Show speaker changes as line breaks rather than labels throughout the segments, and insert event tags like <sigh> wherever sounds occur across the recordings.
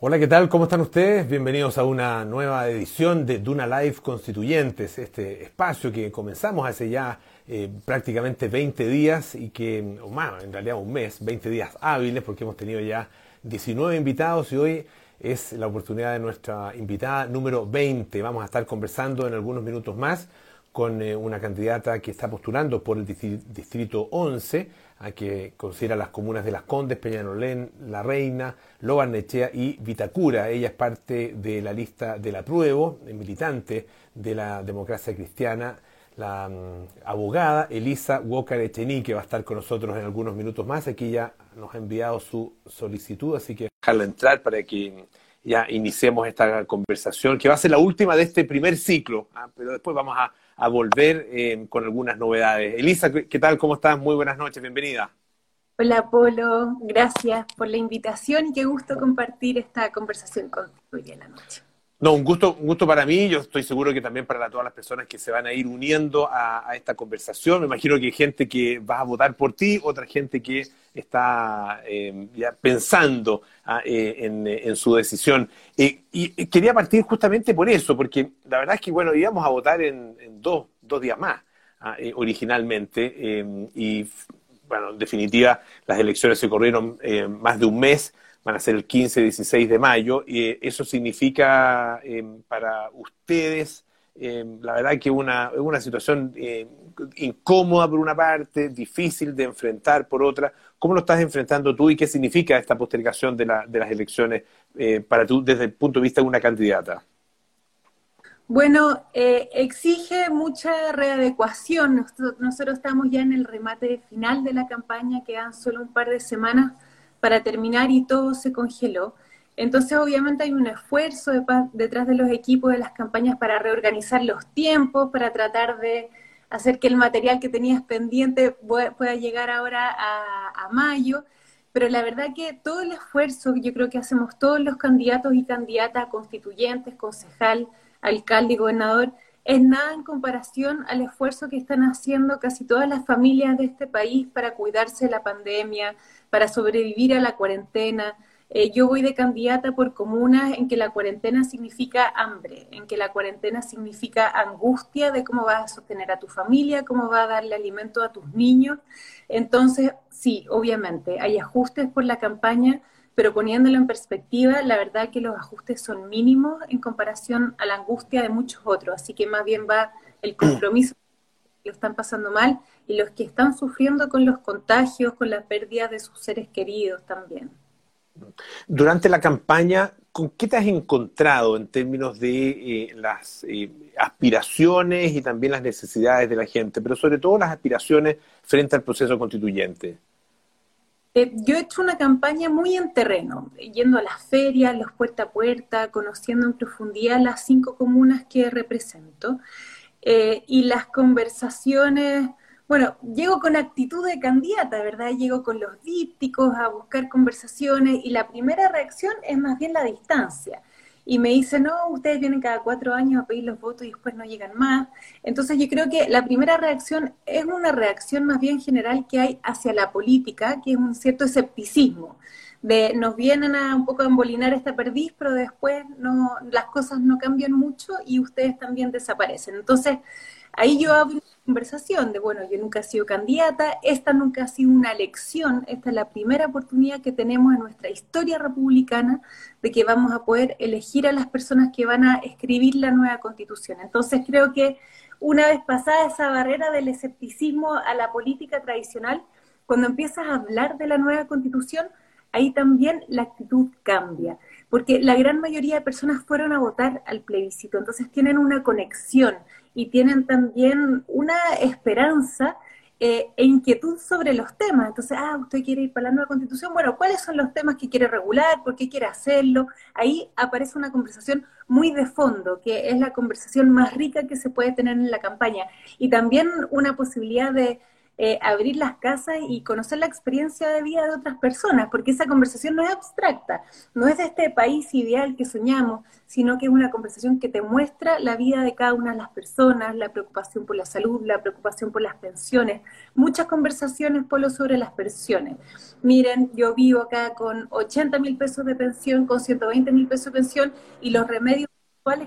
Hola, ¿qué tal? ¿Cómo están ustedes? Bienvenidos a una nueva edición de Duna Live Constituyentes, este espacio que comenzamos hace ya eh, prácticamente 20 días y que, o más, en realidad un mes, 20 días hábiles, porque hemos tenido ya 19 invitados y hoy es la oportunidad de nuestra invitada número 20. Vamos a estar conversando en algunos minutos más con eh, una candidata que está postulando por el distrito 11 a que considera las comunas de Las Condes, Peñalolén, La Reina, Lobarnechea y Vitacura. Ella es parte de la lista del apruebo, militante de la democracia cristiana, la mm, abogada Elisa Walker Echení, que va a estar con nosotros en algunos minutos más. Aquí ya nos ha enviado su solicitud, así que dejarla entrar para que ya iniciemos esta conversación, que va a ser la última de este primer ciclo, ¿ah? pero después vamos a a volver eh, con algunas novedades. Elisa, ¿qué tal? ¿Cómo estás? Muy buenas noches, bienvenida.
Hola Polo, gracias por la invitación y qué gusto compartir esta conversación contigo hoy en la noche.
No, un gusto, un gusto para mí, yo estoy seguro que también para todas las personas que se van a ir uniendo a, esta conversación. Me imagino que hay gente que va a votar por ti, otra gente que está eh, ya pensando ah, eh, en, su decisión. y quería partir justamente por eso, porque la verdad es que, bueno, íbamos a votar en, dos, dos, días más ah, eh, originalmente, y, bueno, en definitiva, las elecciones se corrieron más de un mes van a ser el 15 y 16 de mayo, y eso significa para ustedes, la verdad que una, una situación incómoda por una parte, difícil de enfrentar por otra. ¿Cómo lo estás enfrentando tú y qué significa esta postergación de, de las elecciones eh, para tú desde el punto de vista de una candidata?
Bueno, eh, exige mucha readecuación. Nosotros, nosotros, estamos ya en el remate final de la campaña, quedan solo un par de semanas para terminar y todo se congeló. Entonces, obviamente hay un esfuerzo detrás de los equipos de las campañas para reorganizar los tiempos, para tratar de hacer que el material que tenías pendiente pueda llegar ahora a, mayo. Pero la verdad que todo el esfuerzo que yo creo que hacemos todos los candidatos y candidatas constituyentes, concejal, alcalde y gobernador, es nada en comparación al esfuerzo que están haciendo casi todas las familias de este país para cuidarse de la pandemia, para sobrevivir a la cuarentena, eh, yo voy de candidata por comunas en que la cuarentena significa hambre, en que la cuarentena significa angustia de cómo vas a sostener a tu familia, cómo vas a darle alimento a tus niños. Entonces, sí, obviamente, hay ajustes por la campaña, pero poniéndolo en perspectiva, la verdad que los ajustes son mínimos en comparación a la angustia de muchos otros. Así que más bien va el compromiso <clears throat> que lo están pasando mal y los que están sufriendo con los contagios, con la pérdida de sus seres queridos también.
Durante la campaña, ¿con qué te has encontrado en términos de eh, las eh, aspiraciones y también las necesidades de la gente, pero sobre todo las aspiraciones frente al proceso constituyente?
Eh, yo he hecho una campaña muy en terreno, yendo a las ferias, los puerta a puerta, conociendo en profundidad las cinco comunas que represento y las conversaciones bueno, llego con actitud de candidata, ¿verdad? Llego con los dípticos a buscar conversaciones y la primera reacción es más bien la distancia. Y me dice, no, ustedes vienen cada cuatro años a pedir los votos y después no llegan más. Entonces yo creo que la primera reacción es una reacción más bien general que hay hacia la política, que es un cierto escepticismo. De, nos vienen a un poco a embolinar esta perdiz, pero después no, las cosas no cambian mucho y ustedes también desaparecen. Entonces, ahí yo abro conversación de, bueno, yo nunca he sido candidata, esta nunca ha sido una elección, esta es la primera oportunidad que tenemos en nuestra historia republicana de que vamos a poder elegir a las personas que van a escribir la nueva constitución. Entonces creo que una vez pasada esa barrera del escepticismo a la política tradicional, cuando empiezas a hablar de la nueva constitución, ahí también la actitud cambia, porque la gran mayoría de personas fueron a votar al plebiscito, entonces tienen una conexión y tienen también una esperanza eh, e inquietud sobre los temas. Entonces, ah, usted quiere ir para la nueva constitución. Bueno, ¿cuáles son los temas que quiere regular? ¿Por qué quiere hacerlo? Ahí aparece una conversación muy de fondo, que es la conversación más rica que se puede tener en la campaña. Y también una posibilidad de eh, abrir las casas y conocer la experiencia de vida de otras personas, porque esa conversación no es abstracta, no es de este país ideal que soñamos, sino que es una conversación que te muestra la vida de cada una de las personas, la preocupación por la salud, la preocupación por las pensiones, muchas conversaciones, Polo, sobre las pensiones. Miren, yo vivo acá con 80 mil pesos de pensión, con 120 mil pesos de pensión y los remedios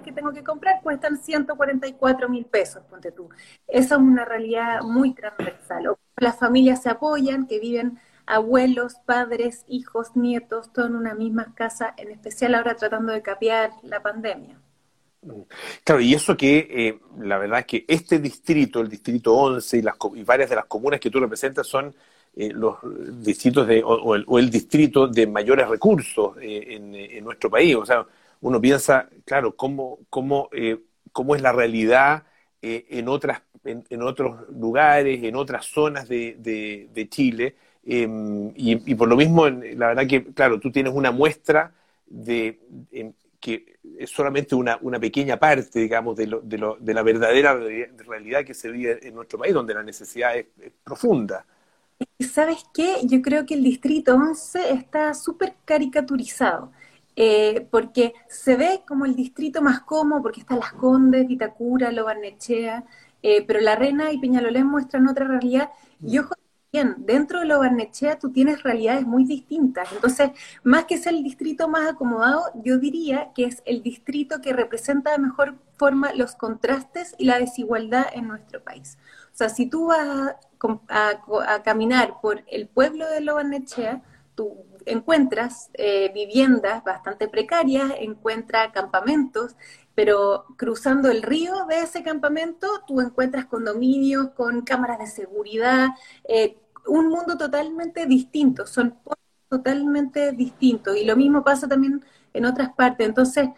que tengo que comprar cuestan 144 mil pesos, ponte tú. Esa es una realidad muy transversal. las familias se apoyan, que viven abuelos, padres, hijos, nietos, todo en una misma casa, en especial ahora tratando de capear la pandemia.
Claro, y eso que eh, la verdad es que este distrito, el distrito 11 y, las, y varias de las comunas que tú representas son eh, los distritos de, o, el, distrito de mayores recursos eh, en, en, nuestro país. O sea, uno piensa, claro, cómo, cómo, eh, cómo es la realidad eh, en, otras, en, otros lugares, en otras zonas de, de, Chile. Em, y, por lo mismo, la verdad que, claro, tú tienes una muestra de que es solamente una, una pequeña parte, digamos, de, lo, de, lo, de la verdadera realidad que se vive en nuestro país, donde la necesidad es, es profunda.
¿Sabes qué? Yo creo que el Distrito 11 está súper caricaturizado. Eh, porque se ve como el distrito más cómodo, porque están Las Condes, Vitacura, Lobarnechea, eh, pero La Reina y Peñalolén muestran otra realidad. Y ojo, bien, dentro de Lobarnechea tú tienes realidades muy distintas. Entonces, más que ser el distrito más acomodado, yo diría que es el distrito que representa de mejor forma los contrastes y la desigualdad en nuestro país. O sea, si tú vas a, caminar por el pueblo de Lobarnechea, tú encuentras eh, viviendas bastante precarias, encuentras campamentos, pero cruzando el río de ese campamento tú encuentras condominios con cámaras de seguridad, eh, un mundo totalmente distinto, son totalmente distintos y lo mismo pasa también en otras partes. Entonces,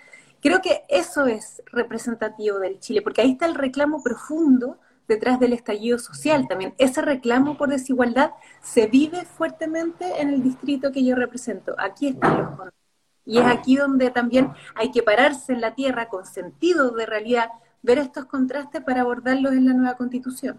creo que eso es representativo del Chile, porque ahí está el reclamo profundo detrás del estallido social también. Ese reclamo por desigualdad se vive fuertemente en el distrito que yo represento. Aquí están los contrastes. Y es aquí donde también hay que pararse en la tierra con sentido de realidad, ver estos contrastes para abordarlos en la nueva constitución.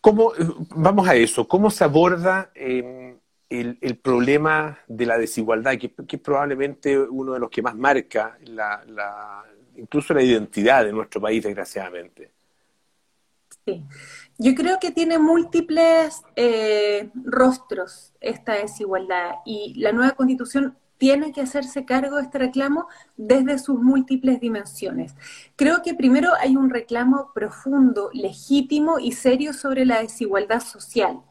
¿Cómo, vamos a eso, ¿cómo se aborda em, el, problema de la desigualdad, que, es probablemente uno de los que más marca la, incluso la identidad de nuestro país, desgraciadamente?
Yo creo que tiene múltiples eh, rostros esta desigualdad y la nueva constitución tiene que hacerse cargo de este reclamo desde sus múltiples dimensiones. Creo que primero hay un reclamo profundo, legítimo y serio sobre la desigualdad social,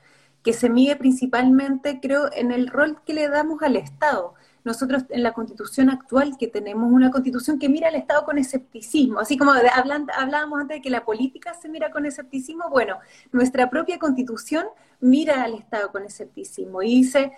que se mide principalmente, creo, en el rol que le damos al Estado nosotros en la constitución actual que tenemos una constitución que mira al Estado con escepticismo, así como hablábamos antes de que la política se mira con escepticismo, bueno, nuestra propia constitución mira al Estado con escepticismo y dice,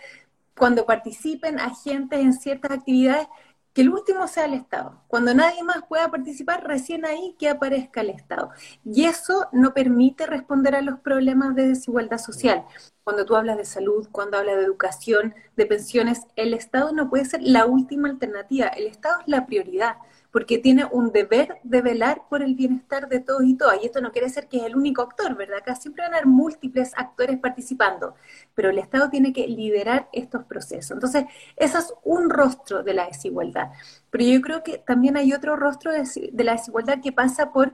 cuando participen agentes en ciertas actividades, que el último sea el Estado. Cuando nadie más pueda participar, recién ahí que aparezca el Estado. Y eso no permite responder a los problemas de desigualdad social cuando tú hablas de salud, cuando hablas de educación, de pensiones, el Estado no puede ser la última alternativa, el Estado es la prioridad, porque tiene un deber de velar por el bienestar de todos y todas. Y esto no quiere decir que es el único actor, ¿verdad? Acá siempre van a haber múltiples actores participando, pero el Estado tiene que liderar estos procesos. Entonces, ese es un rostro de la desigualdad. Pero yo creo que también hay otro rostro de, la desigualdad que pasa por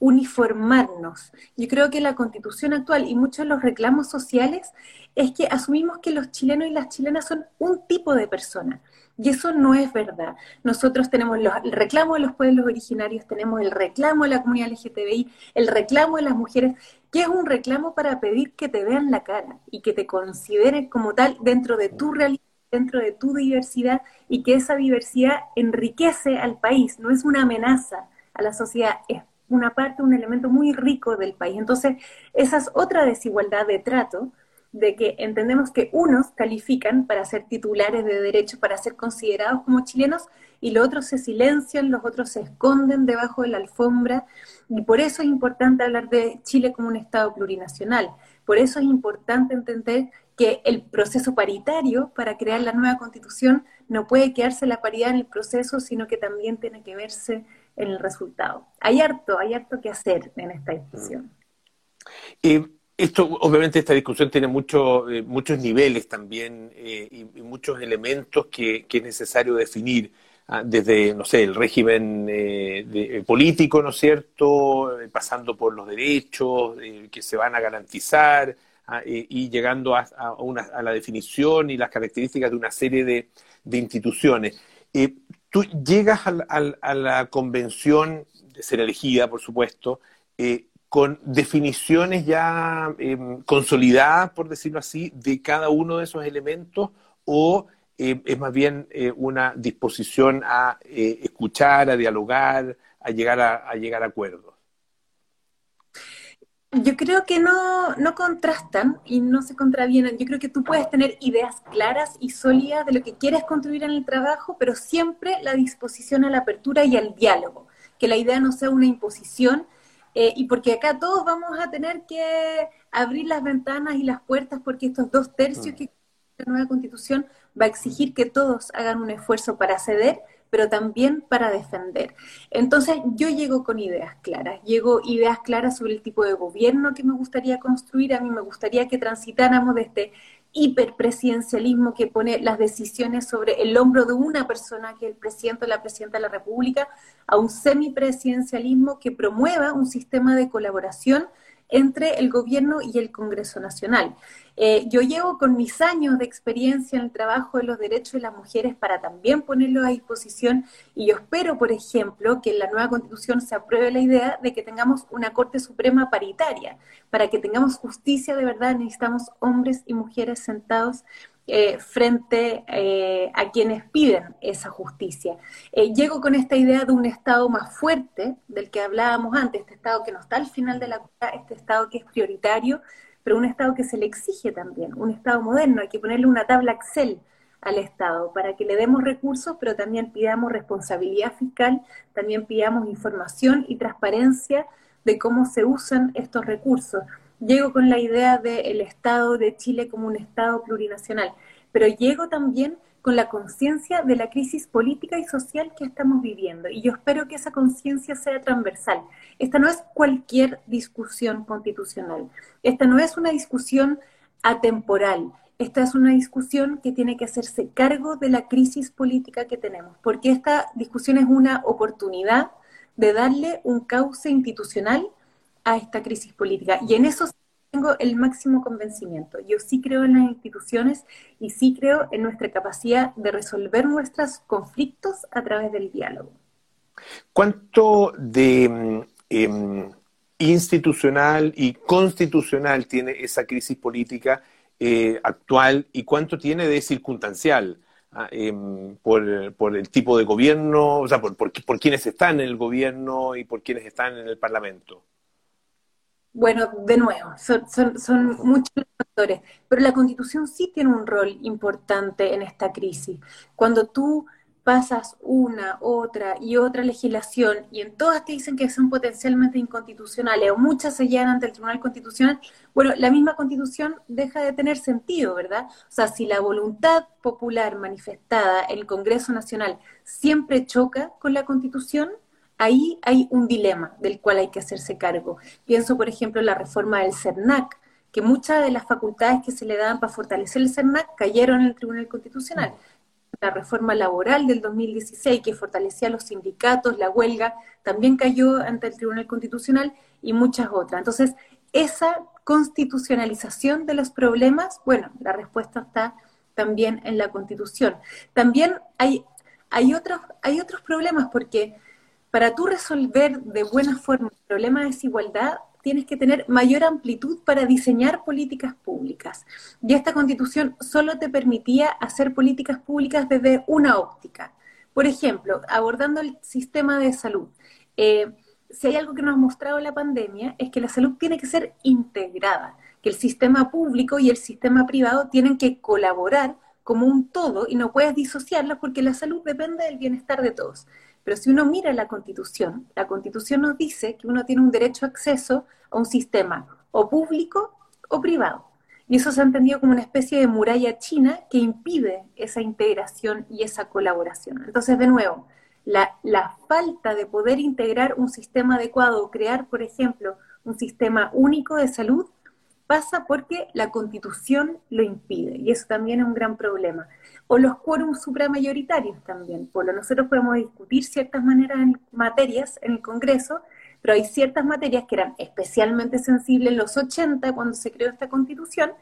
uniformarnos. Yo creo que la constitución actual y muchos de los reclamos sociales es que asumimos que los chilenos y las chilenas son un tipo de persona. Y eso no es verdad. Nosotros tenemos el reclamo de los pueblos originarios, tenemos el reclamo de la comunidad LGTBI, el reclamo de las mujeres, que es un reclamo para pedir que te vean la cara y que te consideren como tal dentro de tu realidad dentro de tu diversidad y que esa diversidad enriquece al país, no es una amenaza a la sociedad, es una parte, un elemento muy rico del país. Entonces, esa es otra desigualdad de trato, de que entendemos que unos califican para ser titulares de derechos, para ser considerados como chilenos, y los otros se silencian, los otros se esconden debajo de la alfombra, y por eso es importante hablar de Chile como un Estado plurinacional. Por eso es importante entender que el proceso paritario para crear la nueva constitución no puede quedarse la paridad en el proceso, sino que también tiene que verse en el resultado. Hay harto, hay harto que hacer en esta discusión.
Eh, esto, obviamente, esta discusión tiene mucho, eh, muchos niveles también eh, y, muchos elementos que, es necesario definir, ah, desde, no sé, el régimen de, político, ¿no es cierto?, pasando por los derechos que se van a garantizar ah, y llegando a, a, la definición y las características de una serie de, instituciones. tú llegas a, la convención de ser elegida, por supuesto, con definiciones ya em, consolidadas, por decirlo así, de cada uno de esos elementos o em, es más bien eh, una disposición a eh, escuchar, a dialogar, a llegar a, llegar a acuerdos?
Yo creo que no, no, contrastan y no se contravienen. Yo creo que tú puedes tener ideas claras y sólidas de lo que quieres construir en el trabajo, pero siempre la disposición a la apertura y al diálogo. Que la idea no sea una imposición, eh, y porque acá todos vamos a tener que abrir las ventanas y las puertas porque estos dos tercios mm. que la nueva constitución va a exigir que todos hagan un esfuerzo para ceder, pero también para defender. Entonces yo llego con ideas claras, llego ideas claras sobre el tipo de gobierno que me gustaría construir, a mí me gustaría que transitáramos de este hiperpresidencialismo que pone las decisiones sobre el hombro de una persona, que es el presidente o la presidenta de la República, a un semipresidencialismo que promueva un sistema de colaboración entre el gobierno y el Congreso Nacional. Eh, yo llevo con mis años de experiencia en el trabajo de los derechos de las mujeres para también ponerlo a disposición y yo espero, por ejemplo, que en la nueva constitución se apruebe la idea de que tengamos una Corte Suprema paritaria. Para que tengamos justicia de verdad necesitamos hombres y mujeres sentados eh, frente eh, a quienes piden esa justicia. Eh, llego con esta idea de un Estado más fuerte, del que hablábamos antes, este Estado que no está al final de la cuenta, este Estado que es prioritario, pero un Estado que se le exige también, un Estado moderno, hay que ponerle una tabla Excel al Estado para que le demos recursos, pero también pidamos responsabilidad fiscal, también pidamos información y transparencia de cómo se usan estos recursos llego con la idea del Estado de Chile como un Estado plurinacional, pero llego también con la conciencia de la crisis política y social que estamos viviendo. Y yo espero que esa conciencia sea transversal. Esta no es cualquier discusión constitucional. Esta no es una discusión atemporal. Esta es una discusión que tiene que hacerse cargo de la crisis política que tenemos, porque esta discusión es una oportunidad de darle un cauce institucional a esta crisis política. Y en eso tengo el máximo convencimiento. Yo sí creo en las instituciones y sí creo en nuestra capacidad de resolver nuestros conflictos a través del diálogo.
¿Cuánto de mm, em, institucional y constitucional tiene esa crisis política eh, actual y cuánto tiene de circunstancial? Ah, em, por, por, el tipo de gobierno, o sea, por, por, por quienes están en el gobierno y por quienes están en el Parlamento.
Bueno, de nuevo, son, muchos factores, pero la constitución sí tiene un rol importante en esta crisis. Cuando tú pasas una, otra y otra legislación y en todas te dicen que son potencialmente inconstitucionales o muchas se llegan ante el Tribunal Constitucional, bueno, la misma constitución deja de tener sentido, ¿verdad? O sea, si la voluntad popular manifestada en el Congreso Nacional siempre choca con la constitución, ahí hay un dilema del cual hay que hacerse cargo. Pienso, por ejemplo, en la reforma del CERNAC, que muchas de las facultades que se le daban para fortalecer el CERNAC cayeron en el Tribunal Constitucional. La reforma laboral del 2016, que fortalecía los sindicatos, la huelga, también cayó ante el Tribunal Constitucional y muchas otras. Entonces, esa constitucionalización de los problemas, bueno, la respuesta está también en la Constitución. También hay, hay, otros, hay otros problemas porque para tú resolver de buena forma el problema de desigualdad, tienes que tener mayor amplitud para diseñar políticas públicas. Y esta constitución solo te permitía hacer políticas públicas desde una óptica. Por ejemplo, abordando el sistema de salud. Eh, si hay algo que nos ha mostrado la pandemia es que la salud tiene que ser integrada, que el sistema público y el sistema privado tienen que colaborar como un todo y no puedes disociarlas porque la salud depende del bienestar de todos. Pero si uno mira la Constitución, la Constitución nos dice que uno tiene un derecho a acceso a un sistema o público o privado. Y eso se ha entendido como una especie de muralla china que impide esa integración y esa colaboración. Entonces, de nuevo, la, la falta de poder integrar un sistema adecuado o crear, por ejemplo, un sistema único de salud pasa porque la constitución lo impide y eso también es un gran problema. O los quórums supramayoritarios también, por lo nosotros podemos discutir ciertas maneras en materias en el Congreso, pero hay ciertas materias que eran especialmente sensibles en los 80 cuando se creó esta constitución,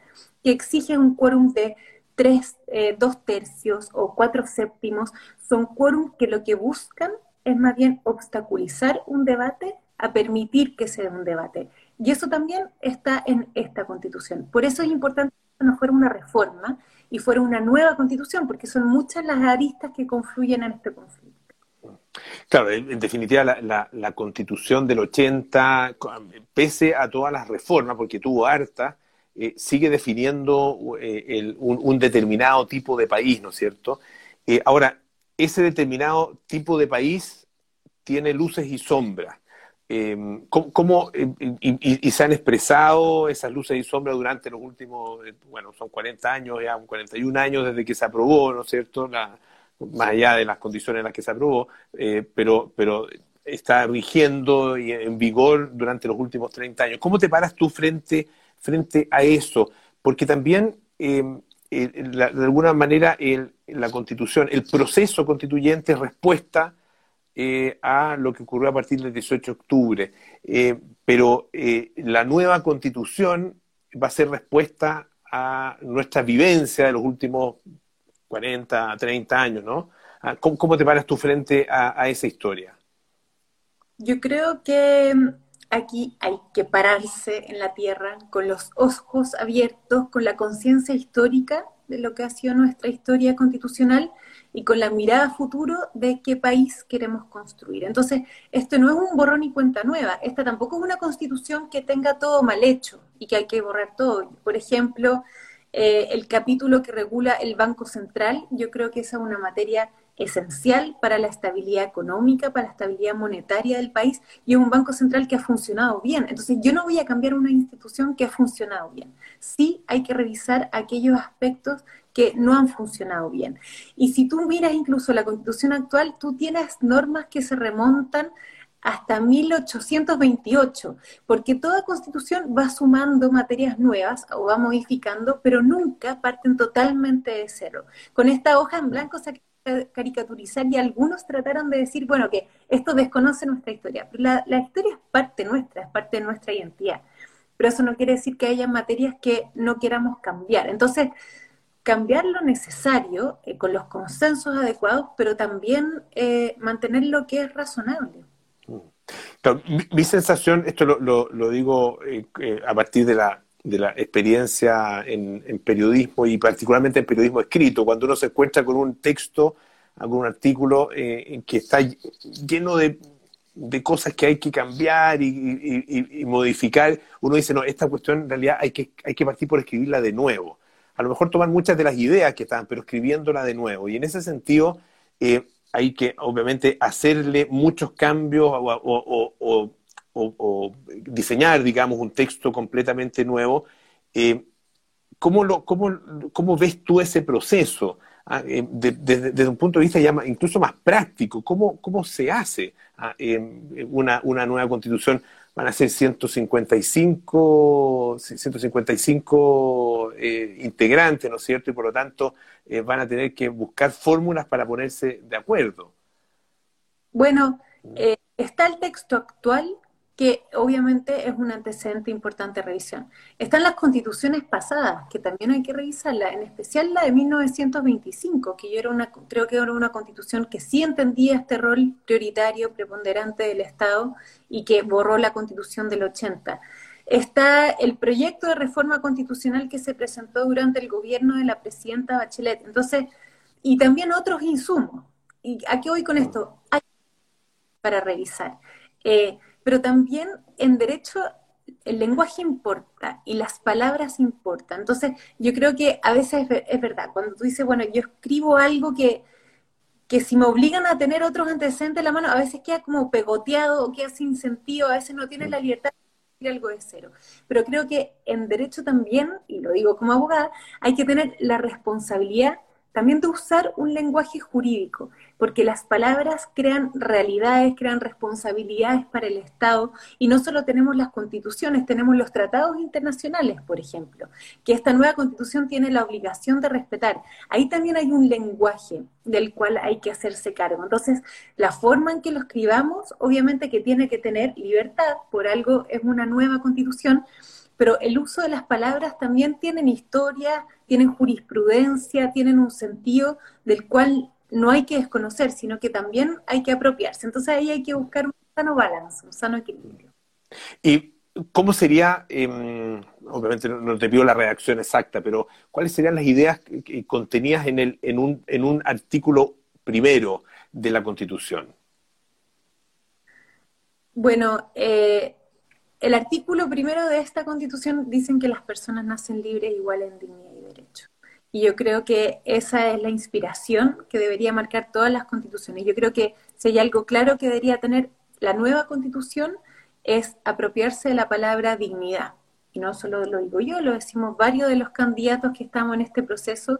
que exigen un quórum de tres, eh, dos tercios o cuatro séptimos, son quórum que lo que buscan es más bien obstaculizar un debate a permitir que se dé un debate. Y eso también está en esta constitución. Por eso es importante que no fuera una reforma y fuera una nueva constitución, porque son muchas las aristas que confluyen en este conflicto.
Claro, en, definitiva, la, constitución del 80, pese a todas las reformas, porque tuvo harta, eh, sigue definiendo eh, un, determinado tipo de país, ¿no es cierto? Eh, ahora, ese determinado tipo de país tiene luces y sombras. Em, ¿cómo, em, y, se han expresado esas luces y sombras durante los últimos, eh, bueno, son 40 años, ya 41 años desde que se aprobó, ¿no es cierto? más allá de las condiciones en las que se aprobó, eh, pero, pero está rigiendo y en vigor durante los últimos 30 años. ¿Cómo te paras tú frente, frente a eso? Porque también, em, de alguna manera, la constitución, el proceso constituyente es respuesta eh, a lo que ocurrió a partir del 18 de octubre. Eh, pero eh, la nueva constitución va a ser respuesta a nuestra vivencia de los últimos 40, 30 años, ¿no? Ah, ¿Cómo, te paras tú frente a, esa historia?
Yo creo que mm, aquí hay que pararse en la tierra con los ojos abiertos, con la conciencia histórica de lo que ha sido nuestra historia constitucional y con la mirada futuro de qué país queremos construir. Entonces, esto no es un borrón y cuenta nueva, esta tampoco es una constitución que tenga todo mal hecho y que hay que borrar todo. Por ejemplo, eh, el capítulo que regula el Banco Central, yo creo que esa es una materia esencial para la estabilidad económica, para la estabilidad monetaria del país, y es un banco central que ha funcionado bien. Entonces, yo no voy a cambiar una institución que ha funcionado bien. Sí hay que revisar aquellos aspectos que no han funcionado bien. Y si tú miras incluso la constitución actual, tú tienes normas que se remontan hasta 1828, porque toda constitución va sumando materias nuevas o va modificando, pero nunca parten totalmente de cero. Con esta hoja en blanco se caricaturizar y algunos trataron de decir, bueno, que esto desconoce nuestra historia, pero la, historia es parte nuestra, es parte de nuestra identidad, pero eso no quiere decir que haya materias que no queramos cambiar. Entonces, cambiar lo necesario eh, con los consensos adecuados, pero también eh, mantener lo que es razonable.
mi, sensación, esto lo, digo eh, a partir de la, de la experiencia en, periodismo y particularmente en periodismo escrito, cuando uno se encuentra con un texto, algún artículo que está lleno de, cosas que hay que cambiar y, modificar, uno dice, no, esta cuestión en realidad hay que, hay que partir por escribirla de nuevo a lo mejor tomar muchas de las ideas que estaban, pero escribiéndola de nuevo. Y en ese sentido, eh, hay que obviamente hacerle muchos cambios o, diseñar, digamos, un texto completamente nuevo. Eh, ¿cómo, lo, cómo, ¿Cómo ves tú ese proceso? Ah, eh, desde un punto de vista ya incluso más práctico, ¿cómo, cómo se hace ah, una, una nueva constitución van a ser 155, 155 eh, integrantes, ¿no es cierto? Y por lo tanto eh, van a tener que buscar fórmulas para ponerse de acuerdo.
Bueno, eh, está el texto actual que obviamente es un antecedente importante de revisión. Están las constituciones pasadas, que también hay que revisarla, en especial la de 1925, que yo era una, creo que era una constitución que sí entendía este rol prioritario, preponderante del Estado y que borró la constitución del 80. Está el proyecto de reforma constitucional que se presentó durante el gobierno de la presidenta Bachelet. Entonces, y también otros insumos. ¿Y a qué voy con esto? Hay para revisar. Eh, pero también en derecho el lenguaje importa y las palabras importan. Entonces, yo creo que a veces es, verdad, cuando tú dices, bueno, yo escribo algo que, que si me obligan a tener otros antecedentes en la mano, a veces queda como pegoteado o queda sin sentido, a veces no tienes la libertad de decir algo de cero. Pero creo que en derecho también, y lo digo como abogada, hay que tener la responsabilidad también de usar un lenguaje jurídico, porque las palabras crean realidades, crean responsabilidades para el Estado, y no solo tenemos las constituciones, tenemos los tratados internacionales, por ejemplo, que esta nueva constitución tiene la obligación de respetar. Ahí también hay un lenguaje del cual hay que hacerse cargo. Entonces, la forma en que lo escribamos, obviamente que tiene que tener libertad, por algo es una nueva constitución, pero el uso de las palabras también tienen historia, tienen jurisprudencia, tienen un sentido del cual no hay que desconocer, sino que también hay que apropiarse. Entonces ahí hay que buscar un sano balance, un sano equilibrio.
¿Y cómo sería, em, obviamente no te pido la redacción exacta, pero cuáles serían las ideas contenidas en, el, en, un, en un artículo primero de la Constitución?
Bueno, eh, el artículo primero de esta constitución dicen que las personas nacen libres, iguales en dignidad y yo creo que esa es la inspiración que debería marcar todas las constituciones. Yo creo que si hay algo claro que debería tener la nueva constitución es apropiarse de la palabra dignidad. Y no solo lo digo yo, lo decimos varios de los candidatos que estamos en este proceso,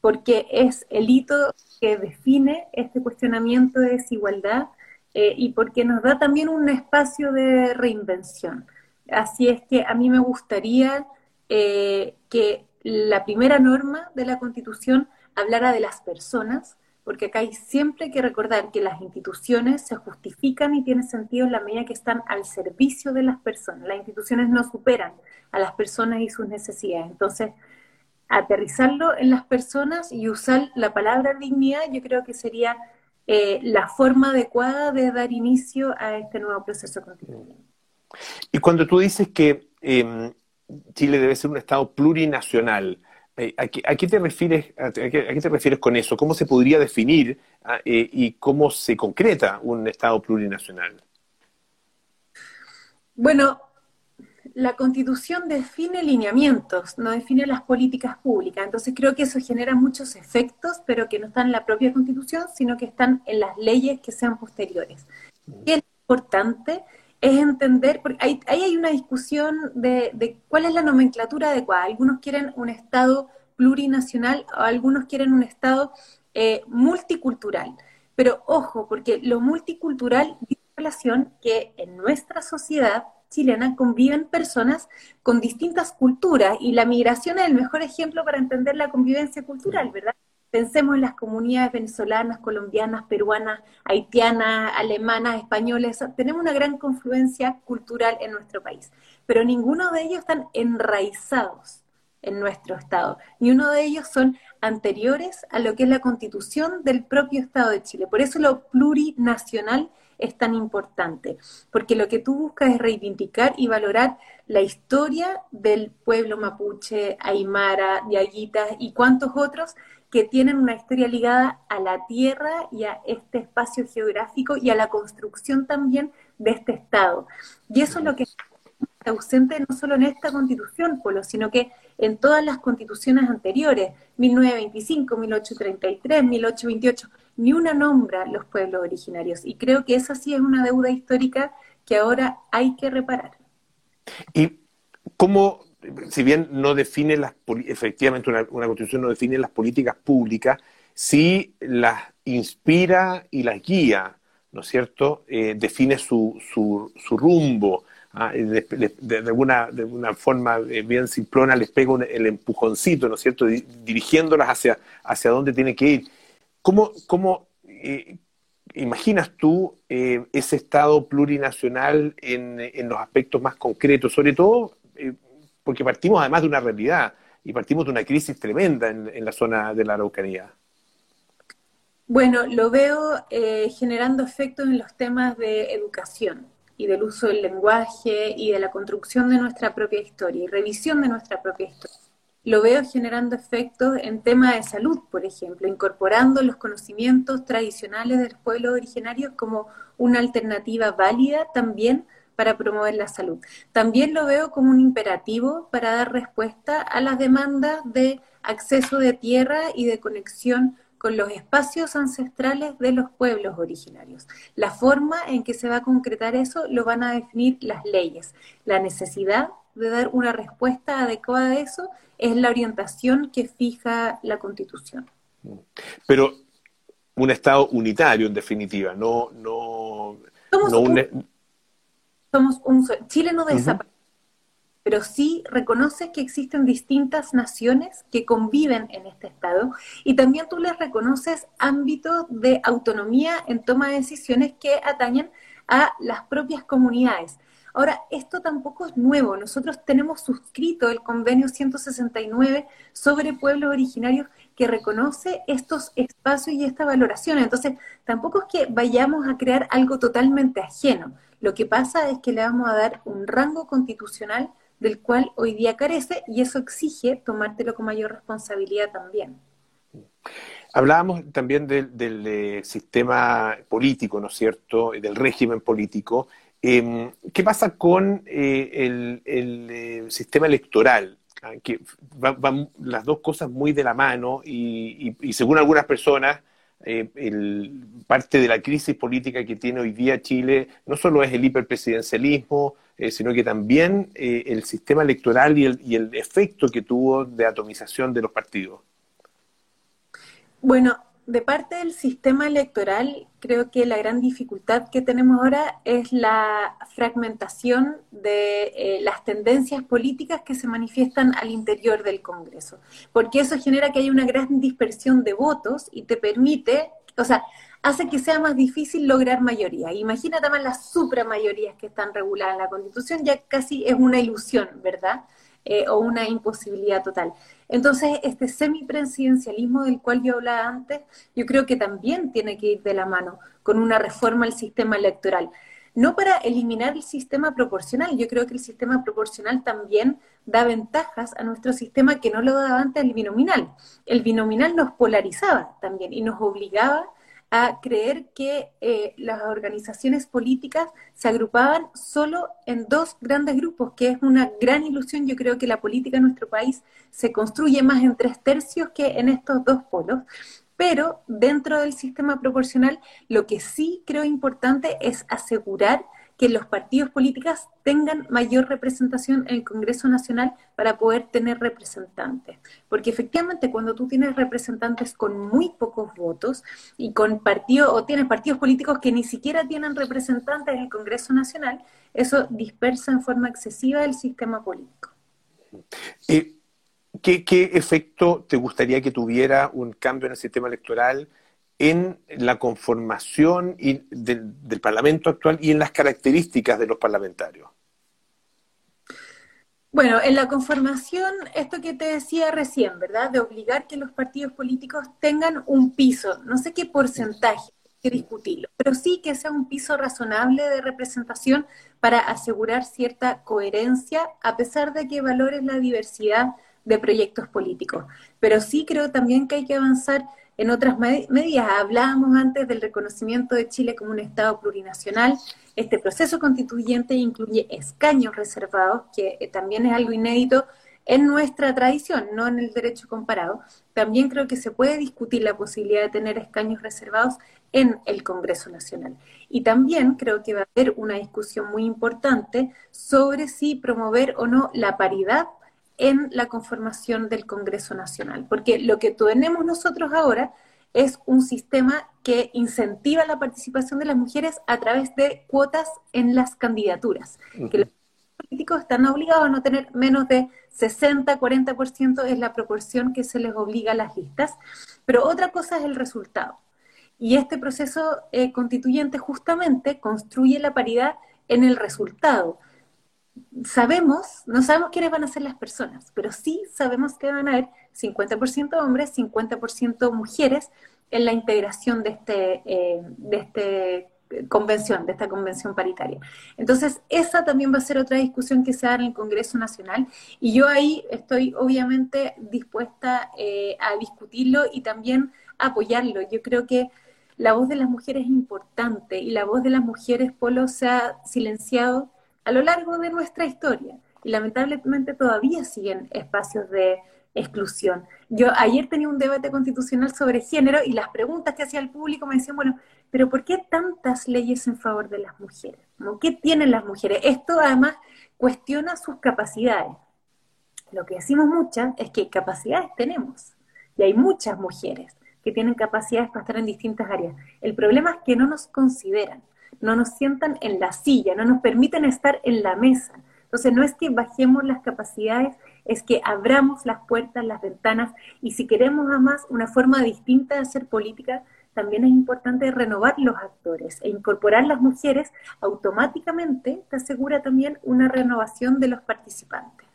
porque es el hito que define este cuestionamiento de desigualdad eh, y porque nos da también un espacio de reinvención. Así es que a mí me gustaría eh, que la primera norma de la Constitución hablara de las personas, porque acá hay siempre que recordar que las instituciones se justifican y tienen sentido en la medida que están al servicio de las personas. Las instituciones no superan a las personas y sus necesidades. Entonces, aterrizarlo en las personas y usar la palabra dignidad, yo creo que sería eh, la forma adecuada de dar inicio a este nuevo proceso constituyente.
Y cuando tú dices que em, Chile debe ser un Estado plurinacional, eh, ¿a, qué, te refieres, a, qué, te refieres con eso? ¿Cómo se podría definir ah, eh, y cómo se concreta un Estado plurinacional?
Bueno, la constitución define lineamientos, no define las políticas públicas. Entonces creo que eso genera muchos efectos, pero que no están en la propia constitución, sino que están en las leyes que sean posteriores. Y es importante es entender, porque ahí, hay una discusión de, cuál es la nomenclatura adecuada. Algunos quieren un Estado plurinacional o algunos quieren un Estado eh, multicultural. Pero ojo, porque lo multicultural tiene relación que en nuestra sociedad chilena conviven personas con distintas culturas y la migración es el mejor ejemplo para entender la convivencia cultural, ¿verdad? Pensemos en las comunidades venezolanas, colombianas, peruanas, haitianas, alemanas, españoles. Tenemos una gran confluencia cultural en nuestro país, pero ninguno de ellos están enraizados en nuestro Estado. Ni uno de ellos son anteriores a lo que es la constitución del propio Estado de Chile. Por eso lo plurinacional es tan importante, porque lo que tú buscas es reivindicar y valorar la historia del pueblo mapuche, aymara, diaguitas y cuantos otros que tienen una historia ligada a la tierra y a este espacio geográfico y a la construcción también de este Estado. Y eso es lo que está ausente no solo en esta constitución, Polo, sino que en todas las constituciones anteriores, 1925, 1833, 1828 ni una nombra los pueblos originarios. Y creo que esa sí es una deuda histórica que ahora hay que reparar.
¿Y cómo, si bien no define las, efectivamente una, constitución no define las políticas públicas, sí las inspira y las guía, ¿no es cierto? Eh, define su, su, su rumbo. ¿ah? de, alguna, de una forma eh, bien simplona les pega el empujoncito, ¿no es cierto? Dirigiéndolas hacia, hacia dónde tiene que ir. ¿Cómo, cómo eh, imaginas tú ese Estado plurinacional en, los aspectos más concretos? Sobre todo porque partimos además de una realidad y partimos de una crisis tremenda en, la zona de la Araucanía.
Bueno, lo veo generando efectos en los temas de educación y del uso del lenguaje y de la construcción de nuestra propia historia y revisión de nuestra propia historia lo veo generando efectos en temas de salud, por ejemplo, incorporando los conocimientos tradicionales de los pueblos originarios como una alternativa válida también para promover la salud. También lo veo como un imperativo para dar respuesta a las demandas de acceso de tierra y de conexión con los espacios ancestrales de los pueblos originarios. La forma en que se va a concretar eso lo van a definir las leyes. La necesidad de dar una respuesta adecuada a eso es la orientación que fija la Constitución.
Pero un Estado unitario, en definitiva, no, no, somos un,
somos un Chile no desaparece, pero sí reconoce que existen distintas naciones que conviven en este Estado y también tú les reconoces ámbitos de autonomía en toma de decisiones que atañen a las propias comunidades. Ahora, esto tampoco es nuevo. Nosotros tenemos suscrito el convenio 169 sobre pueblos originarios que reconoce estos espacios y esta valoración. Entonces, tampoco es que vayamos a crear algo totalmente ajeno. Lo que pasa es que le vamos a dar un rango constitucional del cual hoy día carece y eso exige tomártelo con mayor responsabilidad también.
Hablábamos también del, eh, sistema político, ¿no es cierto?, del régimen político. Em, ¿Qué pasa con eh, el, eh, sistema electoral? Ah, que van las dos cosas muy de la mano y, según algunas personas, parte de la crisis política que tiene hoy día Chile no solo es el hiperpresidencialismo, sino que también el sistema electoral y el, y el efecto que tuvo de atomización de los partidos.
Bueno, de parte del sistema electoral, creo que la gran dificultad que tenemos ahora es la fragmentación de eh, las tendencias políticas que se manifiestan al interior del Congreso, porque eso genera que haya una gran dispersión de votos y te permite, o sea, hace que sea más difícil lograr mayoría. Imagínate más las supramayorías que están reguladas en la Constitución, ya casi es una ilusión, ¿verdad? Eh, o una imposibilidad total. Entonces, este semipresidencialismo del cual yo hablaba antes, yo creo que también tiene que ir de la mano con una reforma al sistema electoral. No para eliminar el sistema proporcional, yo creo que el sistema proporcional también da ventajas a nuestro sistema que no lo daba antes el binominal. El binominal nos polarizaba también y nos obligaba a creer que eh, las organizaciones políticas se agrupaban solo en dos grandes grupos, que es una gran ilusión. Yo creo que la política en nuestro país se construye más en tres tercios que en estos dos polos. Pero dentro del sistema proporcional, lo que sí creo importante es asegurar que los partidos políticos tengan mayor representación en el Congreso Nacional para poder tener representantes. Porque efectivamente cuando tú tienes representantes con muy pocos votos y con partidos, o tienes partidos políticos que ni siquiera tienen representantes en el Congreso Nacional, eso dispersa en forma excesiva el sistema político.
¿Qué, ¿Qué efecto te gustaría que tuviera un cambio en el sistema electoral? En la conformación del, Parlamento actual y en las características de los parlamentarios?
Bueno, en la conformación, esto que te decía recién, ¿verdad? De obligar que los partidos políticos tengan un piso, no sé qué porcentaje, que discutirlo, pero sí que sea un piso razonable de representación para asegurar cierta coherencia, a pesar de que valores la diversidad de proyectos políticos. Pero sí creo también que hay que avanzar en otras medidas. Hablábamos antes del reconocimiento de Chile como un Estado plurinacional. Este proceso constituyente incluye escaños reservados, que eh, también es algo inédito en nuestra tradición, no en el derecho comparado. También creo que se puede discutir la posibilidad de tener escaños reservados en el Congreso Nacional. Y también creo que va a haber una discusión muy importante sobre si promover o no la paridad en la conformación del Congreso Nacional, porque lo que tenemos nosotros ahora es un sistema que incentiva la participación de las mujeres a través de cuotas en las candidaturas, que los políticos están obligados a no tener menos de 60, 40% es la proporción que se les obliga a las listas, pero otra cosa es el resultado. Y este proceso eh, constituyente justamente construye la paridad en el resultado sabemos, no sabemos quiénes van a ser las personas, pero sí sabemos que van a haber 50% hombres, 50% mujeres en la integración de este, eh, de este convención, de esta convención paritaria. Entonces, esa también va a ser otra discusión que se da en el Congreso Nacional y yo ahí estoy obviamente dispuesta eh, a discutirlo y también a apoyarlo. Yo creo que la voz de las mujeres es importante y la voz de las mujeres, Polo, se ha silenciado a lo largo de nuestra historia y lamentablemente todavía siguen espacios de exclusión. Yo ayer tenía un debate constitucional sobre género y las preguntas que hacía el público me decían, bueno, pero ¿por qué tantas leyes en favor de las mujeres? ¿Qué tienen las mujeres? Esto además cuestiona sus capacidades. Lo que decimos muchas es que capacidades tenemos y hay muchas mujeres. que tienen capacidades para estar en distintas áreas. El problema es que no nos consideran, no nos sientan en la silla, no nos permiten estar en la mesa. Entonces no es que bajemos las capacidades, es que abramos las puertas, las ventanas y si queremos además una forma distinta de hacer política, también es importante renovar los actores e incorporar las mujeres automáticamente te asegura también una renovación de los participantes.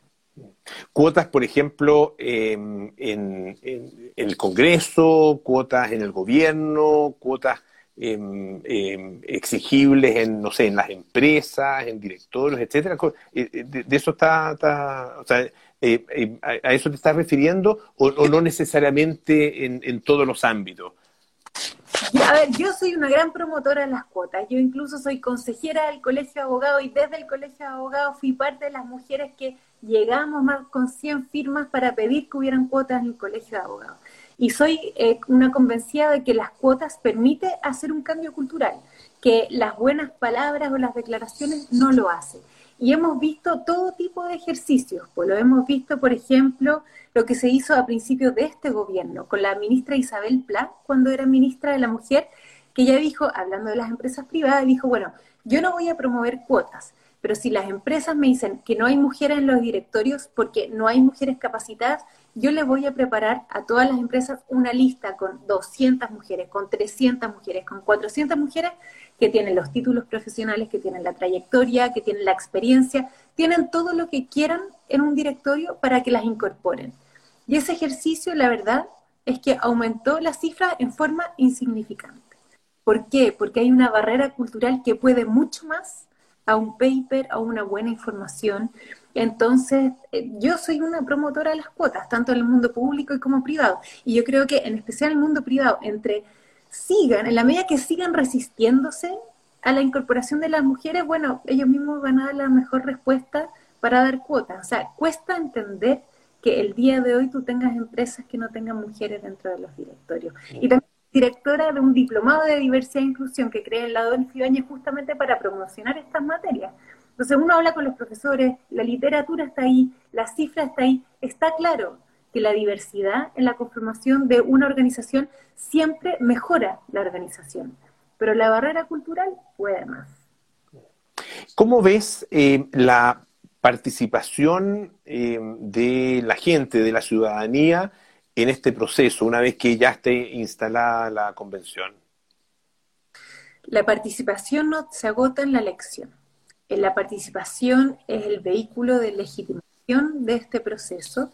Cuotas, por ejemplo, en, el Congreso, cuotas en el gobierno, cuotas em, em, exigibles en, no sé, en las empresas, en directorios, etcétera. Eh, eh, de, eso está, o sea, eh, a, eso te estás refiriendo o, no necesariamente en todos los ámbitos?
A ver, yo soy una gran promotora de las cuotas. Yo incluso soy consejera del Colegio de Abogados y desde el Colegio de Abogados fui parte de las mujeres que llegamos más con 100 firmas para pedir que hubieran cuotas en el Colegio de Abogados. Y soy eh, una convencida de que las cuotas permiten hacer un cambio cultural, que las buenas palabras o las declaraciones no lo hacen. Y hemos visto todo tipo de ejercicios, pues lo hemos visto, por ejemplo, lo que se hizo a principios de este gobierno con la ministra Isabel Pla, cuando era ministra de la Mujer, que ella dijo, hablando de las empresas privadas, dijo, bueno, yo no voy a promover cuotas, pero si las empresas me dicen que no hay mujeres en los directorios porque no hay mujeres capacitadas, yo les voy a preparar a todas las empresas una lista con 200 mujeres, con 300 mujeres, con 400 mujeres que tienen los títulos profesionales, que tienen la trayectoria, que tienen la experiencia, tienen todo lo que quieran en un directorio para que las incorporen. Y ese ejercicio, la verdad, es que aumentó la cifra en forma insignificante. ¿Por qué? Porque hay una barrera cultural que puede mucho más a un paper, a una buena información. Entonces, eh, yo soy una promotora de las cuotas, tanto en el mundo público y como privado. Y yo creo que en especial en el mundo privado, entre sigan, en la medida que sigan resistiéndose a la incorporación de las mujeres, bueno, ellos mismos van a dar la mejor respuesta para dar cuotas. O sea, cuesta entender que el día de hoy tú tengas empresas que no tengan mujeres dentro de los directorios. Y también directora de un diplomado de diversidad e inclusión que crea el lado Ibáñez justamente para promocionar estas materias. Entonces uno habla con los profesores, la literatura está ahí, la cifra está ahí, está claro que la diversidad en la conformación de una organización siempre mejora la organización, pero la barrera cultural puede más.
¿Cómo ves eh, la participación eh, de la gente, de la ciudadanía, en este proceso, una vez que ya esté instalada la convención?
La participación no se agota en la elección. La participación es el vehículo de legitimación de este proceso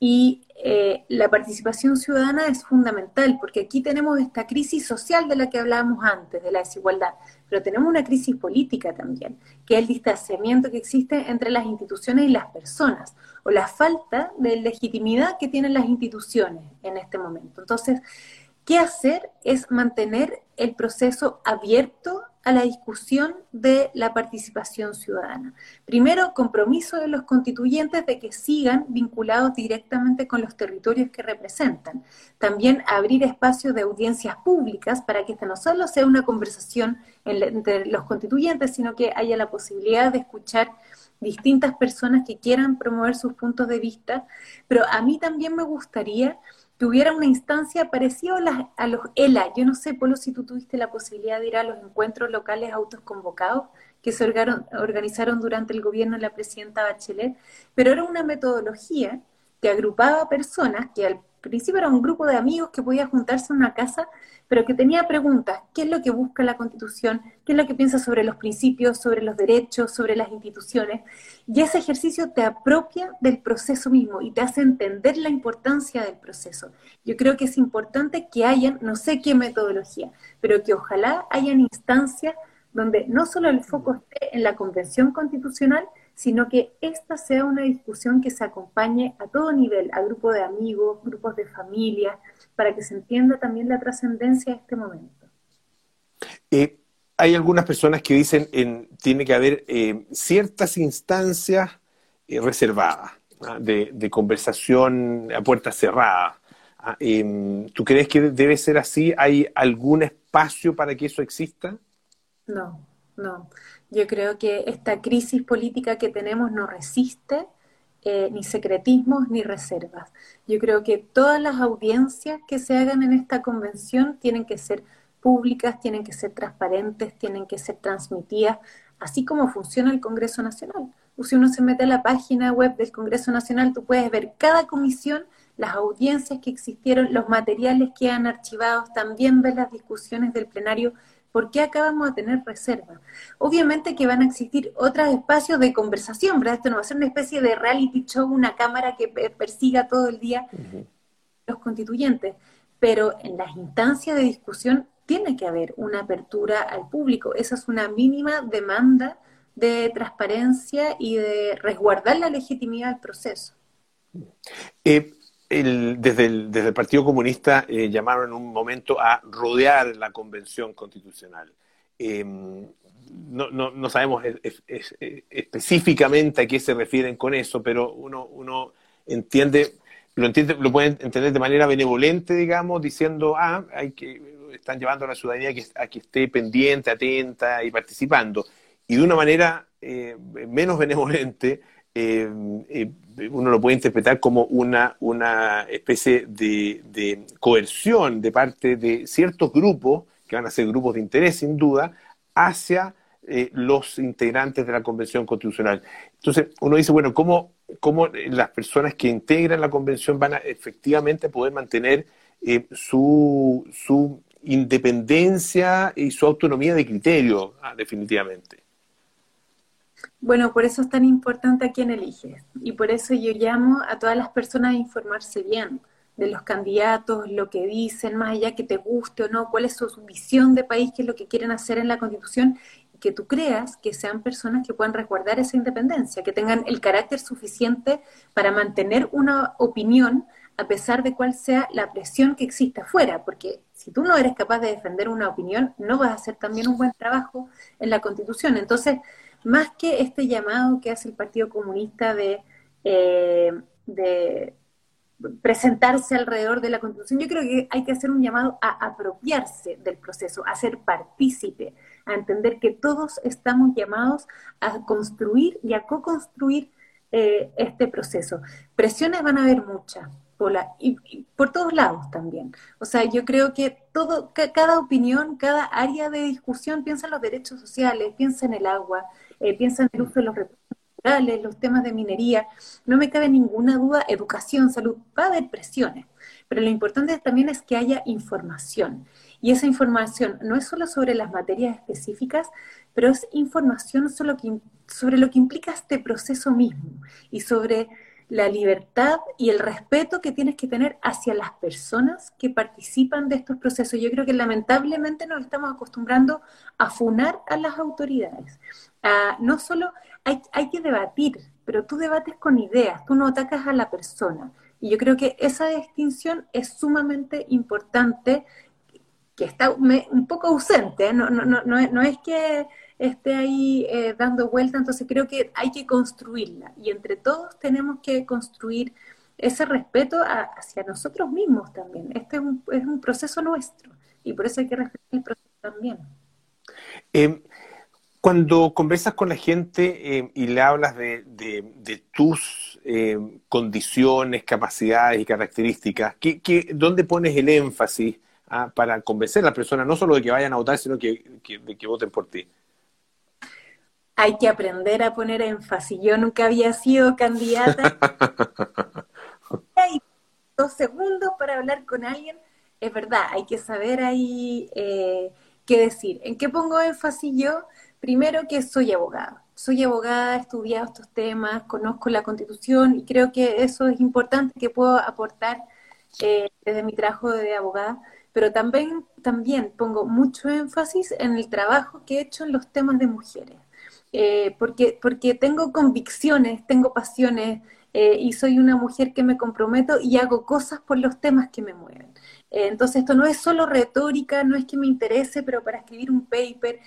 y eh, la participación ciudadana es fundamental porque aquí tenemos esta crisis social de la que hablábamos antes, de la desigualdad, pero tenemos una crisis política también, que es el distanciamiento que existe entre las instituciones y las personas, o la falta de legitimidad que tienen las instituciones en este momento. Entonces, ¿Qué hacer? Es mantener el proceso abierto a la discusión de la participación ciudadana. Primero, compromiso de los constituyentes de que sigan vinculados directamente con los territorios que representan. También abrir espacios de audiencias públicas para que esta no solo sea una conversación entre los constituyentes, sino que haya la posibilidad de escuchar distintas personas que quieran promover sus puntos de vista. Pero a mí también me gustaría que hubiera una instancia parecida a, los ELA. Yo no sé, Polo, si tú tuviste la posibilidad de ir a los encuentros locales autoconvocados que se organizaron durante el gobierno de la presidenta Bachelet, pero era una metodología que agrupaba personas que al principio era un grupo de amigos que podía juntarse en una casa, pero que tenía preguntas, ¿qué es lo que busca la Constitución? ¿Qué es lo que piensa sobre los principios, sobre los derechos, sobre las instituciones? Y ese ejercicio te apropia del proceso mismo y te hace entender la importancia del proceso. Yo creo que es importante que hayan, no sé qué metodología, pero que ojalá hayan instancias donde no solo el foco esté en la Convención Constitucional, sino que esta sea una discusión que se acompañe a todo nivel, a grupos de amigos, grupos de familia, para que se entienda también la trascendencia de este momento.
Eh, hay algunas personas que dicen que tiene que haber eh, ciertas instancias eh, reservadas ¿ah? de, conversación a puertas cerradas. ¿ah? Em, ¿Tú crees que debe ser así? ¿Hay algún espacio para que eso exista?
No, no. Yo creo que esta crisis política que tenemos no resiste eh, ni secretismos ni reservas. Yo creo que todas las audiencias que se hagan en esta convención tienen que ser públicas, tienen que ser transparentes, tienen que ser transmitidas, así como funciona el Congreso Nacional. Si uno se mete a la página web del Congreso Nacional, tú puedes ver cada comisión, las audiencias que existieron, los materiales que han archivados, también ver las discusiones del plenario ¿Por qué acá vamos a tener reserva? Obviamente que van a existir otros espacios de conversación, ¿verdad? Esto no va a ser una especie de reality show, una cámara que persiga todo el día los constituyentes, pero en las instancias de discusión tiene que haber una apertura al público. Esa es una mínima demanda de transparencia y de resguardar la legitimidad del proceso.
Eh, desde, el, desde el Partido Comunista eh, llamaron en un momento a rodear la Convención Constitucional. Em, no, sabemos específicamente a qué se refieren con eso, pero uno, uno entiende, lo entiende, lo pueden entender de manera benevolente, digamos, diciendo, ah, hay que, están llevando a la ciudadanía a que, a que esté pendiente, atenta y participando. Y de una manera eh, menos benevolente, eh, eh, uno lo puede interpretar como una, una especie de, coerción de parte de ciertos grupos, que van a ser grupos de interés sin duda, hacia eh, los integrantes de la Convención Constitucional. Entonces, uno dice, bueno, ¿cómo, ¿cómo, las personas que integran la Convención van a efectivamente poder mantener su, su independencia y su autonomía de criterio, ah, definitivamente?
Bueno, por eso es tan importante a quién eliges. Y por eso yo llamo a todas las personas a informarse bien de los candidatos, lo que dicen, más allá que te guste o no, cuál es su visión de país, qué es lo que quieren hacer en la Constitución, y que tú creas que sean personas que puedan resguardar esa independencia, que tengan el carácter suficiente para mantener una opinión a pesar de cuál sea la presión que exista afuera, porque si tú no eres capaz de defender una opinión, no vas a hacer también un buen trabajo en la Constitución. Entonces, más que este llamado que hace el Partido Comunista de, eh, de presentarse alrededor de la Constitución, yo creo que hay que hacer un llamado a apropiarse del proceso, a ser partícipe, a entender que todos estamos llamados a construir y a co-construir eh, este proceso. Presiones van a haber muchas, por y, por todos lados también. O sea, yo creo que todo, cada opinión, cada área de discusión piensa en los derechos sociales, piensa en el agua, eh, piensa en el uso de los recursos naturales, los temas de minería. No me cabe ninguna duda, educación, salud, va a haber presiones. Pero lo importante también es que haya información. Y esa información no es solo sobre las materias específicas, pero es información sobre lo que implica este proceso mismo y sobre la libertad y el respeto que tienes que tener hacia las personas que participan de estos procesos. Yo creo que lamentablemente nos estamos acostumbrando a funar a las autoridades. no solo hay, hay que debatir, pero tú debates con ideas, tú no atacas a la persona. Y yo creo que esa distinción es sumamente importante, que está un poco ausente. ¿eh? No, no, no, no es que esté ahí eh, dando vuelta, entonces creo que hay que construirla y entre todos tenemos que construir ese respeto hacia nosotros mismos también. Este es un, es un, proceso nuestro y por eso hay que respetar el proceso también.
Em, cuando conversas con la gente em, y le hablas de, de, tus em, condiciones, capacidades y características, ¿qué, qué, dónde pones el énfasis ah, para convencer a las personas no solo de que vayan a votar, sino que, de que voten por ti?
Hay que aprender a poner énfasis. Yo nunca había sido candidata. hay <laughs> dos segundos para hablar con alguien. Es verdad, hay que saber ahí eh, qué decir. ¿En qué pongo énfasis yo? Primero que soy abogada. Soy abogada, he estudiado estos temas, conozco la constitución y creo que eso es importante que puedo aportar eh, desde mi trabajo de abogada pero también, también pongo mucho énfasis en el trabajo que he hecho en los temas de mujeres. Eh, porque, porque tengo convicciones, tengo pasiones eh, y soy una mujer que me comprometo y hago cosas por los temas que me mueven. Eh, entonces esto no es solo retórica, no es que me interese, pero para escribir un paper,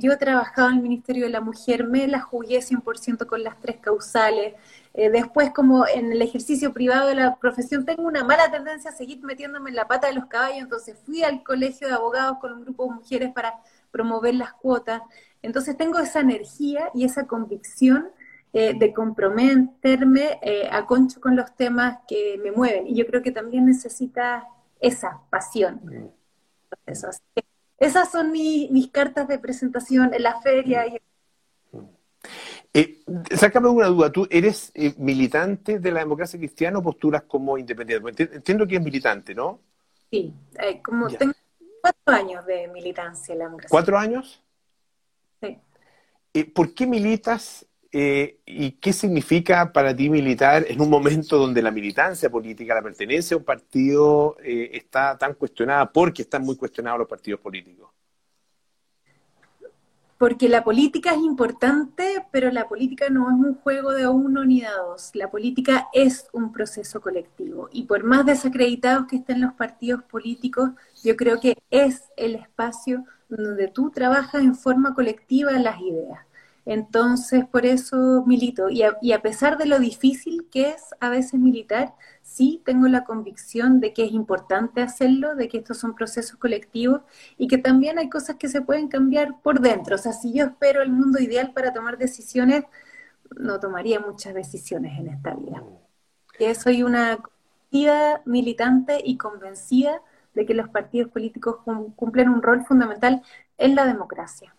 yo he trabajado en el Ministerio de la Mujer, me la jugué 100% con las tres causales. después, como en el ejercicio privado de la profesión, tengo una mala tendencia a seguir metiéndome en la pata de los caballos, entonces fui al colegio de abogados con un grupo de mujeres para promover las cuotas. Entonces tengo esa energía y esa convicción eh, de comprometerme eh, a concho con los temas que me mueven. Y yo creo que también necesita esa pasión. Mm. esas son mis cartas de presentación en la feria.
Mm. Eh, sácame una duda, ¿tú eres eh, militante de la democracia cristiana o posturas como independiente? Entiendo que es militante, ¿no?
Sí, como tengo cuatro años de militancia en la democracia.
¿Cuatro años?
Sí.
¿Por qué militas eh, ¿Y qué significa para ti militar en un momento donde la militancia política, la pertenencia a un partido eh, está tan cuestionada porque están muy cuestionados los partidos políticos?
Porque la política es importante, pero la política no es un juego de uno ni de dos. La política es un proceso colectivo. Y por más desacreditados que estén los partidos políticos, yo creo que es el espacio donde tú trabajas en forma colectiva las ideas. Entonces, por eso milito. Y a, pesar de lo difícil que es a veces militar, sí tengo la convicción de que es importante hacerlo, de que estos son procesos colectivos y que también hay cosas que se pueden cambiar por dentro. O sea, si yo espero el mundo ideal para tomar decisiones, no tomaría muchas decisiones en esta vida. Que soy una militante y convencida de que los partidos políticos cumplen un rol fundamental en la democracia.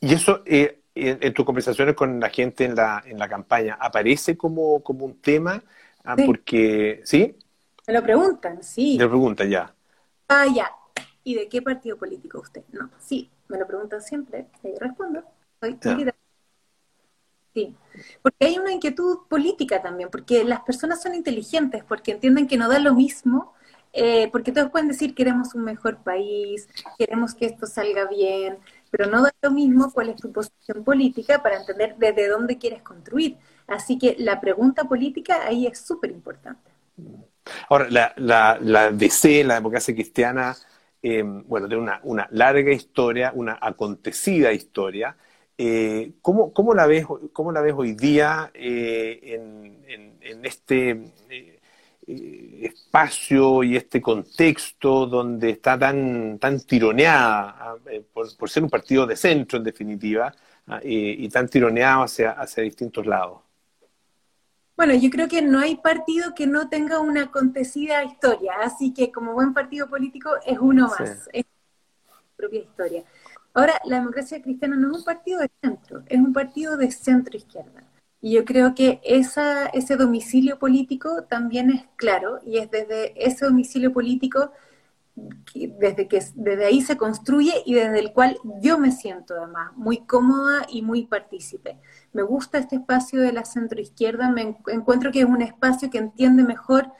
Y eso, eh, en, tus conversaciones con la gente en la, en la campaña, ¿aparece como, como un tema? Ah, porque, ¿sí?
Me lo preguntan, sí.
Me lo preguntan ya.
Ah, ya. ¿Y de qué partido político usted? No, sí, me lo preguntan siempre, y respondo. Soy Sí, porque hay una inquietud política también, porque las personas son inteligentes, porque entienden que no da lo mismo, eh, porque todos pueden decir queremos un mejor país, queremos que esto salga bien, pero no da lo mismo cuál es tu posición política para entender desde dónde quieres construir. Así que la pregunta política ahí es súper importante.
Ahora, la, la, la, DC, la democracia cristiana, eh, bueno, tiene una, larga historia, una acontecida historia. Eh, ¿cómo, cómo, la ves, ¿Cómo la ves hoy día en, este espacio y este contexto donde está tan, tan tironeada, ah, eh, por, ser un partido de centro en definitiva, ah, y, tan tironeado hacia, hacia distintos lados?
Bueno, yo creo que no hay partido que no tenga una acontecida historia, así que como buen partido político es uno más, es su propia historia. Ahora, la democracia cristiana no es un partido de centro, es un partido de centro izquierda. Y yo creo que esa, ese domicilio político también es claro y es desde ese domicilio político desde que desde ahí se construye y desde el cual yo me siento además muy cómoda y muy partícipe. Me gusta este espacio de la centroizquierda, me encuentro que es un espacio que entiende mejor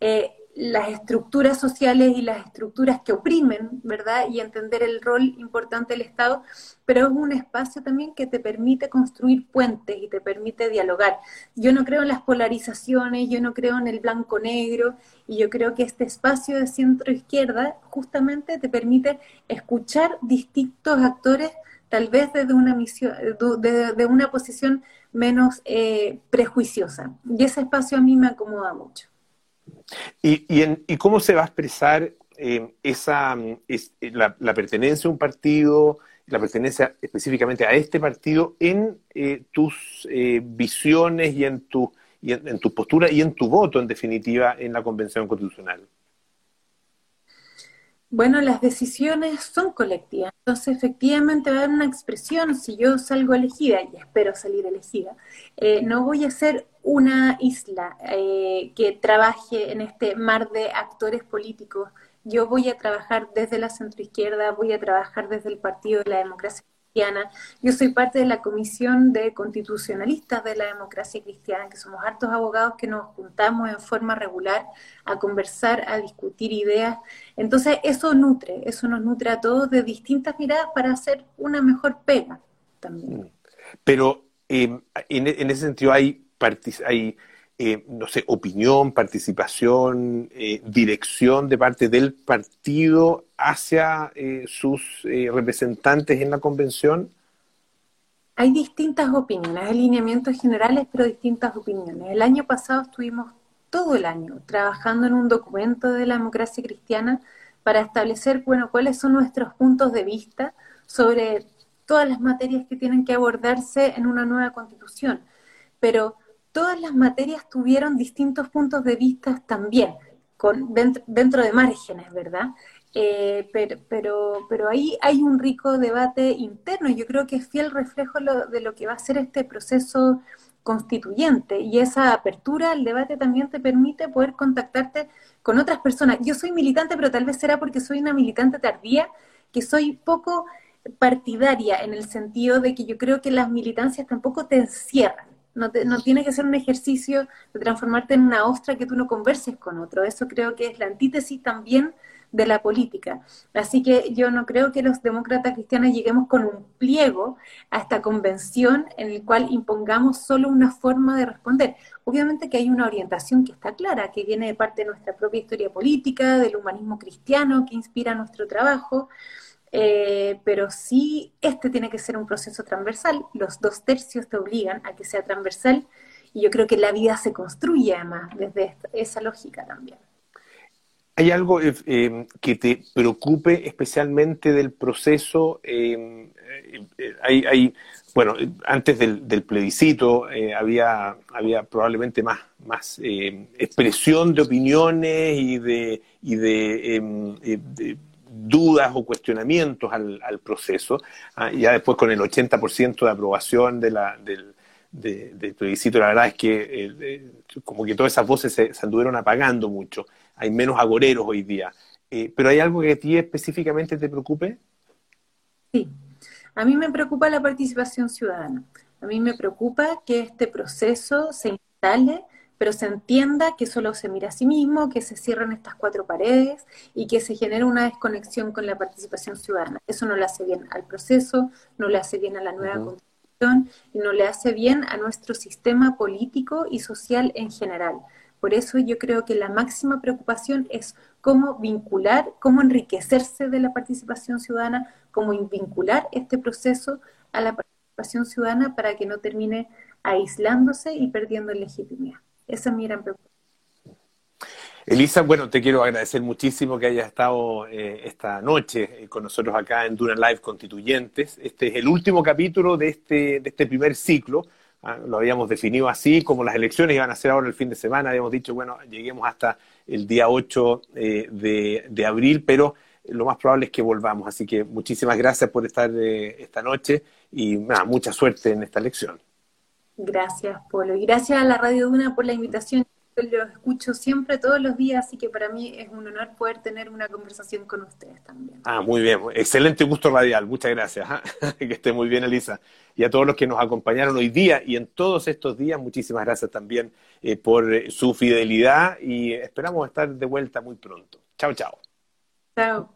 eh, las estructuras sociales y las estructuras que oprimen, ¿verdad? Y entender el rol importante del Estado, pero es un espacio también que te permite construir puentes y te permite dialogar. Yo no creo en las polarizaciones, yo no creo en el blanco-negro, y yo creo que este espacio de centro-izquierda justamente te permite escuchar distintos actores, tal vez desde una, misión, de, una posición menos eh, prejuiciosa. Y ese espacio a mí me acomoda mucho.
¿Y, cómo se va a expresar eh, esa, la, pertenencia a un partido, la pertenencia específicamente a este partido en eh, tus eh, visiones y en tu, y en, tu postura y en tu voto, en definitiva, en la Convención Constitucional?
Bueno, las decisiones son colectivas, entonces efectivamente va a haber una expresión, si yo salgo elegida, y espero salir elegida, no voy a ser una isla eh, que trabaje en este mar de actores políticos. Yo voy a trabajar desde la centroizquierda, voy a trabajar desde el Partido de la Democracia Yo soy parte de la Comisión de Constitucionalistas de la Democracia Cristiana, que somos hartos abogados que nos juntamos en forma regular a conversar, a discutir ideas. Entonces, eso nutre, eso nos nutre a todos de distintas miradas para hacer una mejor pega también.
Pero eh, en, en ese sentido hay hay, eh, no sé, opinión, participación, eh, dirección de parte del partido hacia eh, sus representantes en la convención?
Hay distintas opiniones, alineamientos generales, pero distintas opiniones. El año pasado estuvimos todo el año trabajando en un documento de la democracia cristiana para establecer, bueno, cuáles son nuestros puntos de vista sobre todas las materias que tienen que abordarse en una nueva constitución pero todas las materias tuvieron distintos puntos de vista también, con, dentro, de márgenes, ¿verdad? Eh, pero, pero, pero, ahí hay un rico debate interno, yo creo que es fiel reflejo de lo que va a ser este proceso constituyente y esa apertura al debate también te permite poder contactarte con otras personas. Yo soy militante, pero tal vez será porque soy una militante tardía, que soy poco partidaria en el sentido de que yo creo que las militancias tampoco te encierran. No, no tiene que ser un ejercicio de transformarte en una ostra que tú no converses con otro. Eso creo que es la antítesis también de la política. Así que yo no creo que los demócratas cristianos lleguemos con un pliego a esta convención en el cual impongamos solo una forma de responder. Obviamente que hay una orientación que está clara, que viene de parte de nuestra propia historia política, del humanismo cristiano que inspira nuestro trabajo, eh, pero sí este tiene que ser un proceso transversal. Los dos tercios te obligan a que sea transversal y yo creo que la vida se construye además desde esa lógica también.
¿Hay algo eh, em, que te preocupe especialmente del proceso? Em, eh, hay, bueno, antes del, plebiscito eh, había, había probablemente más, más em, expresión de opiniones y de, y de, dudas o cuestionamientos al, al proceso. ¿ah? ya después con el 80% de aprobación de la, del, del plebiscito, la verdad es que como que todas esas voces se, se anduvieron apagando mucho hay menos agoreros hoy día. Eh, ¿Pero hay algo que a ti específicamente te preocupe?
Sí, a mí me preocupa la participación ciudadana. A mí me preocupa que este proceso se instale, pero se entienda que solo se mira a sí mismo, que se cierran estas cuatro paredes y que se genera una desconexión con la participación ciudadana. Eso no le hace bien al proceso, no le hace bien a la nueva constitución y no le hace bien a nuestro sistema político y social en general. Por eso yo creo que la máxima preocupación es cómo vincular, cómo enriquecerse de la participación ciudadana, cómo vincular este proceso a la participación ciudadana para que no termine aislándose y perdiendo legitimidad. Esa es mi gran preocupación.
Elisa, bueno, te quiero agradecer muchísimo que hayas estado eh, esta noche eh, con nosotros acá en Duna Live Constituyentes. Este es el último capítulo de este, de este primer ciclo. Ah, lo habíamos definido así, como las elecciones iban a ser ahora el fin de semana, habíamos dicho, bueno, lleguemos hasta el día 8 eh, de, abril, pero lo más probable es que volvamos. Así que muchísimas gracias por estar eh, esta noche y mucha suerte en esta elección.
Gracias, Polo. Y gracias a la Radio Duna por la invitación los escucho siempre, todos los días, así que para mí es un honor poder tener una conversación con ustedes también.
Ah, muy bien. Excelente gusto radial. Muchas gracias. ¿ah? <laughs> que esté muy bien, Elisa. Y a todos los que nos acompañaron hoy día y en todos estos días, muchísimas gracias también eh, por eh, su fidelidad y esperamos estar de vuelta muy pronto. Chao, chao.
Chao.